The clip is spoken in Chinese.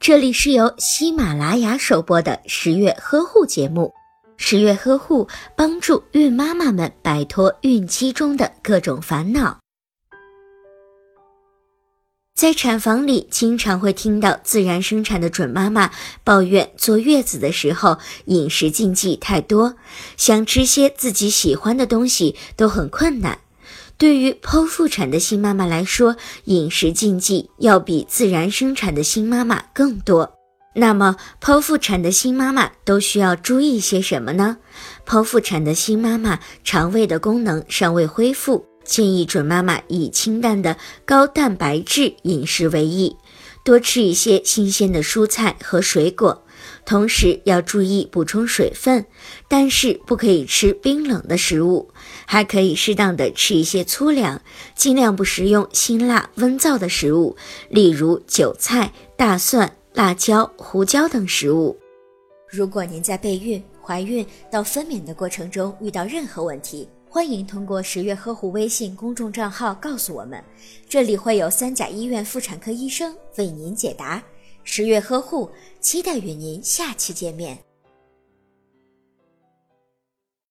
这里是由喜马拉雅首播的十月呵护节目。十月呵护帮助孕妈妈们摆脱孕期中的各种烦恼。在产房里，经常会听到自然生产的准妈妈抱怨坐月子的时候饮食禁忌太多，想吃些自己喜欢的东西都很困难。对于剖腹产的新妈妈来说，饮食禁忌要比自然生产的新妈妈更多。那么，剖腹产的新妈妈都需要注意些什么呢？剖腹产的新妈妈肠胃的功能尚未恢复，建议准妈妈以清淡的高蛋白质饮食为宜，多吃一些新鲜的蔬菜和水果。同时要注意补充水分，但是不可以吃冰冷的食物，还可以适当的吃一些粗粮，尽量不食用辛辣温燥的食物，例如韭菜、大蒜、辣椒、胡椒等食物。如果您在备孕、怀孕到分娩的过程中遇到任何问题，欢迎通过十月呵护微信公众账号告诉我们，这里会有三甲医院妇产科医生为您解答。十月呵护，期待与您下期见面。